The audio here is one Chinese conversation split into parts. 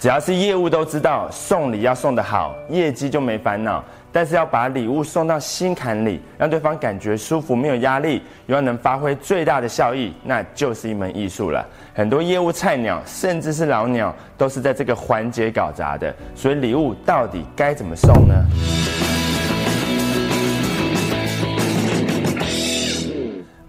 只要是业务都知道，送礼要送得好，业绩就没烦恼。但是要把礼物送到心坎里，让对方感觉舒服，没有压力，又要能发挥最大的效益，那就是一门艺术了。很多业务菜鸟，甚至是老鸟，都是在这个环节搞砸的。所以礼物到底该怎么送呢？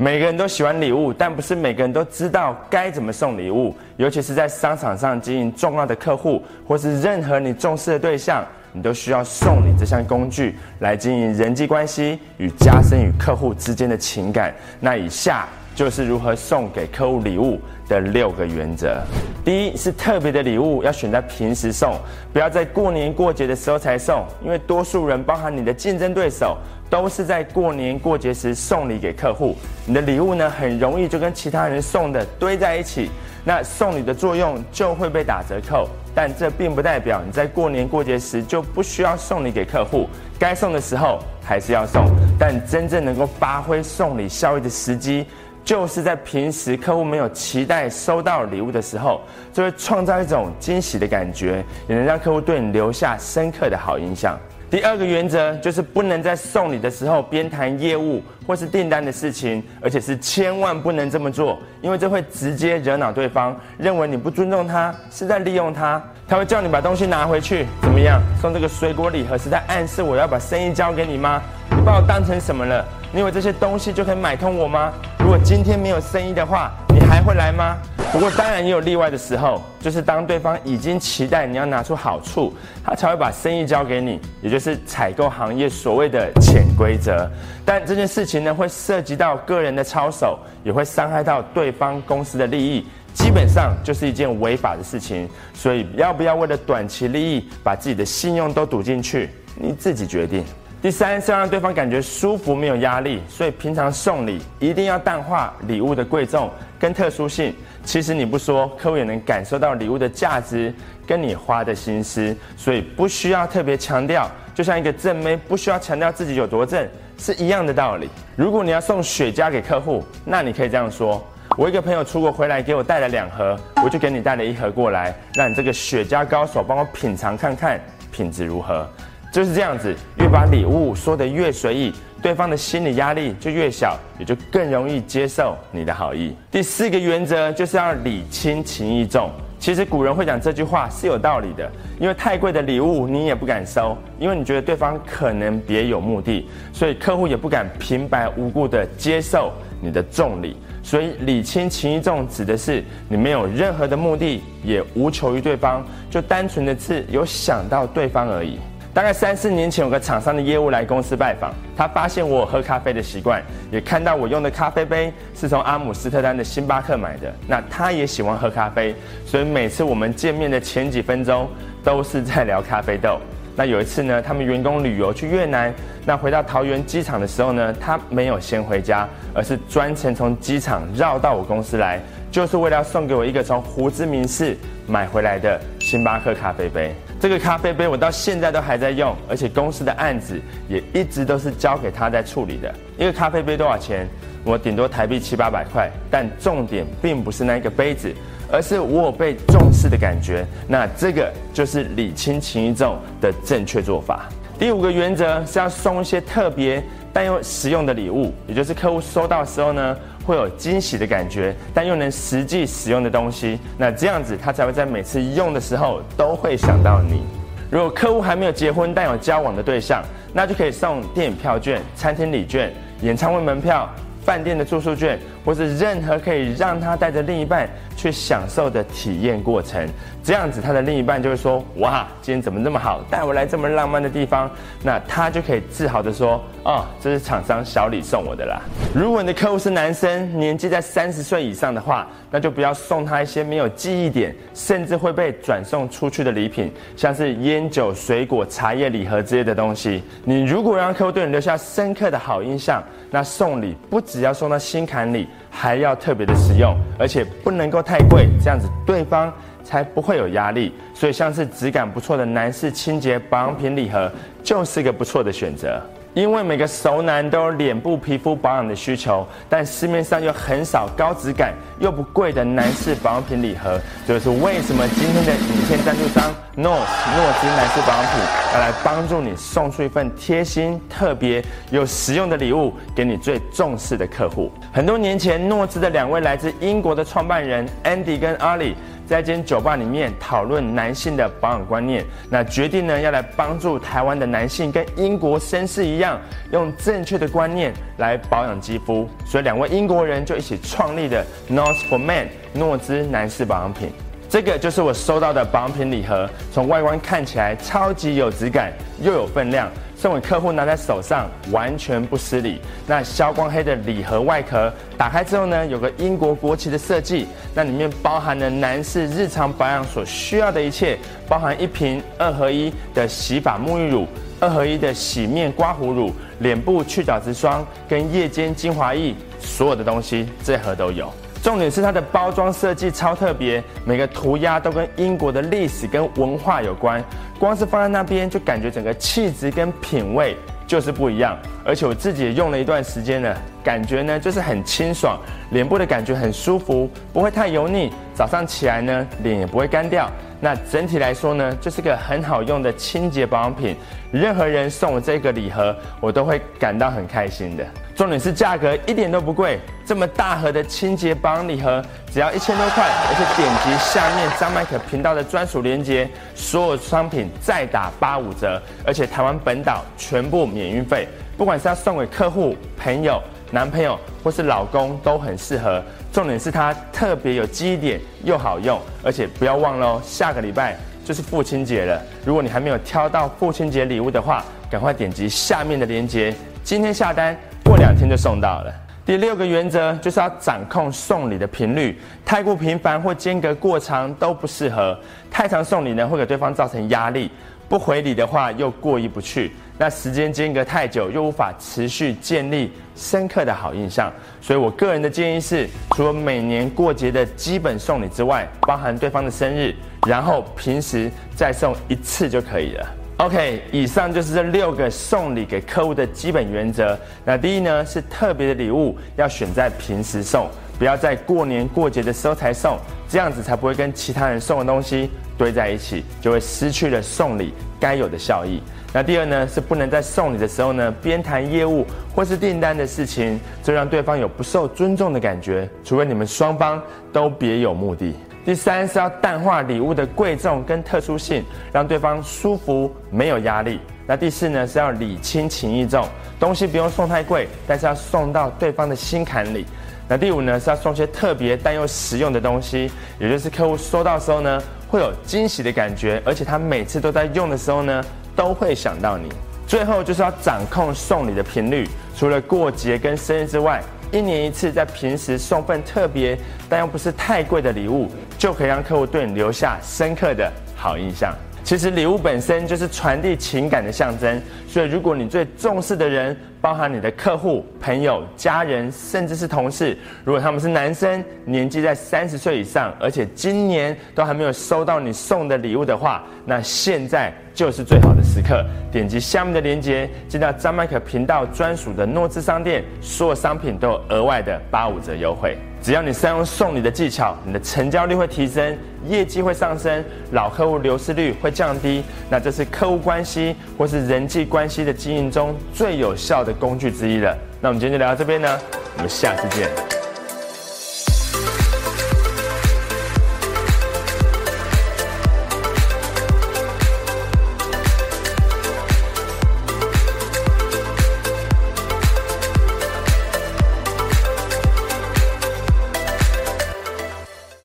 每个人都喜欢礼物，但不是每个人都知道该怎么送礼物。尤其是在商场上经营重要的客户，或是任何你重视的对象，你都需要送礼这项工具来经营人际关系与加深与客户之间的情感。那以下就是如何送给客户礼物的六个原则。第一是特别的礼物要选在平时送，不要在过年过节的时候才送，因为多数人，包含你的竞争对手。都是在过年过节时送礼给客户，你的礼物呢很容易就跟其他人送的堆在一起，那送礼的作用就会被打折扣。但这并不代表你在过年过节时就不需要送礼给客户，该送的时候还是要送。但真正能够发挥送礼效益的时机，就是在平时客户没有期待收到礼物的时候，就会创造一种惊喜的感觉，也能让客户对你留下深刻的好印象。第二个原则就是不能在送礼的时候边谈业务或是订单的事情，而且是千万不能这么做，因为这会直接惹恼对方，认为你不尊重他，是在利用他。他会叫你把东西拿回去，怎么样？送这个水果礼盒是在暗示我要把生意交给你吗？你把我当成什么了？你以为这些东西就可以买通我吗？如果今天没有生意的话，还会来吗？不过当然也有例外的时候，就是当对方已经期待你要拿出好处，他才会把生意交给你，也就是采购行业所谓的潜规则。但这件事情呢，会涉及到个人的操守，也会伤害到对方公司的利益，基本上就是一件违法的事情。所以要不要为了短期利益，把自己的信用都赌进去，你自己决定。第三是要让对方感觉舒服，没有压力，所以平常送礼一定要淡化礼物的贵重跟特殊性。其实你不说，客户也能感受到礼物的价值跟你花的心思，所以不需要特别强调。就像一个正妹不需要强调自己有多正，是一样的道理。如果你要送雪茄给客户，那你可以这样说：我一个朋友出国回来给我带了两盒，我就给你带了一盒过来，让你这个雪茄高手帮我品尝看看品质如何。就是这样子，越把礼物说得越随意，对方的心理压力就越小，也就更容易接受你的好意。第四个原则就是要礼轻情意重。其实古人会讲这句话是有道理的，因为太贵的礼物你也不敢收，因为你觉得对方可能别有目的，所以客户也不敢平白无故的接受你的重礼。所以礼轻情意重指的是你没有任何的目的，也无求于对方，就单纯的是有想到对方而已。大概三四年前，有个厂商的业务来公司拜访，他发现我喝咖啡的习惯，也看到我用的咖啡杯是从阿姆斯特丹的星巴克买的。那他也喜欢喝咖啡，所以每次我们见面的前几分钟都是在聊咖啡豆。那有一次呢，他们员工旅游去越南，那回到桃园机场的时候呢，他没有先回家，而是专程从机场绕到我公司来，就是为了要送给我一个从胡志明市买回来的星巴克咖啡杯。这个咖啡杯我到现在都还在用，而且公司的案子也一直都是交给他在处理的。一个咖啡杯多少钱？我顶多台币七八百块。但重点并不是那个杯子，而是我有被重视的感觉。那这个就是礼轻情意重的正确做法。第五个原则是要送一些特别但又实用的礼物，也就是客户收到时候呢。会有惊喜的感觉，但又能实际使用的东西，那这样子他才会在每次用的时候都会想到你。如果客户还没有结婚但有交往的对象，那就可以送电影票券、餐厅礼券、演唱会门票、饭店的住宿券。或是任何可以让他带着另一半去享受的体验过程，这样子他的另一半就会说：哇，今天怎么那么好，带我来这么浪漫的地方？那他就可以自豪的说：哦，这是厂商小李送我的啦。如果你的客户是男生，年纪在三十岁以上的话，那就不要送他一些没有记忆点，甚至会被转送出去的礼品，像是烟酒、水果、茶叶礼盒之类的东西。你如果让客户对你留下深刻的好印象，那送礼不只要送到心坎里。还要特别的实用，而且不能够太贵，这样子对方才不会有压力。所以像是质感不错的男士清洁保养品礼盒，就是一个不错的选择。因为每个熟男都有脸部皮肤保养的需求，但市面上又很少高质感又不贵的男士保养品礼盒，这就是为什么今天的影片赞助商 NOS 诺兹男士保养品要来帮助你送出一份贴心、特别又实用的礼物给你最重视的客户。很多年前，诺兹的两位来自英国的创办人 Andy 跟 Ali。在一间酒吧里面讨论男性的保养观念，那决定呢要来帮助台湾的男性跟英国绅士一样，用正确的观念来保养肌肤，所以两位英国人就一起创立了 North for Men 诺兹男士保养品。这个就是我收到的保养品礼盒，从外观看起来超级有质感，又有分量。送给客户拿在手上完全不失礼。那消光黑的礼盒外壳打开之后呢，有个英国国旗的设计，那里面包含了男士日常保养所需要的一切，包含一瓶二合一的洗发沐浴乳、二合一的洗面刮胡乳、脸部去角质霜跟夜间精华液，所有的东西这盒都有。重点是它的包装设计超特别，每个涂鸦都跟英国的历史跟文化有关。光是放在那边，就感觉整个气质跟品味就是不一样。而且我自己也用了一段时间了，感觉呢就是很清爽，脸部的感觉很舒服，不会太油腻。早上起来呢，脸也不会干掉。那整体来说呢，就是个很好用的清洁保养品。任何人送我这个礼盒，我都会感到很开心的。重点是价格一点都不贵，这么大盒的清洁保养礼盒只要一千多块，而且点击下面张麦克频道的专属链接，所有商品再打八五折，而且台湾本岛全部免运费。不管是要送给客户、朋友、男朋友或是老公都很适合。重点是它特别有记忆点又好用，而且不要忘了哦，下个礼拜就是父亲节了。如果你还没有挑到父亲节礼物的话，赶快点击下面的链接，今天下单。过两天就送到了。第六个原则就是要掌控送礼的频率，太过频繁或间隔过长都不适合。太常送礼呢，会给对方造成压力；不回礼的话，又过意不去。那时间间隔太久，又无法持续建立深刻的好印象。所以我个人的建议是，除了每年过节的基本送礼之外，包含对方的生日，然后平时再送一次就可以了。OK，以上就是这六个送礼给客户的基本原则。那第一呢，是特别的礼物要选在平时送，不要在过年过节的时候才送，这样子才不会跟其他人送的东西堆在一起，就会失去了送礼该有的效益。那第二呢，是不能在送礼的时候呢，边谈业务或是订单的事情，这让对方有不受尊重的感觉，除非你们双方都别有目的。第三是要淡化礼物的贵重跟特殊性，让对方舒服没有压力。那第四呢是要礼轻情意重，东西不用送太贵，但是要送到对方的心坎里。那第五呢是要送些特别但又实用的东西，也就是客户收到时候呢会有惊喜的感觉，而且他每次都在用的时候呢都会想到你。最后就是要掌控送礼的频率，除了过节跟生日之外。一年一次，在平时送份特别但又不是太贵的礼物，就可以让客户对你留下深刻的好印象。其实礼物本身就是传递情感的象征，所以如果你最重视的人，包含你的客户、朋友、家人，甚至是同事，如果他们是男生，年纪在三十岁以上，而且今年都还没有收到你送的礼物的话，那现在就是最好的时刻。点击下面的链接，进到张麦克频道专属的诺兹商店，所有商品都有额外的八五折优惠。只要你善用送礼的技巧，你的成交率会提升，业绩会上升，老客户流失率会降低。那这是客户关系或是人际关系的经营中最有效的工具之一了。那我们今天就聊到这边呢，我们下次见。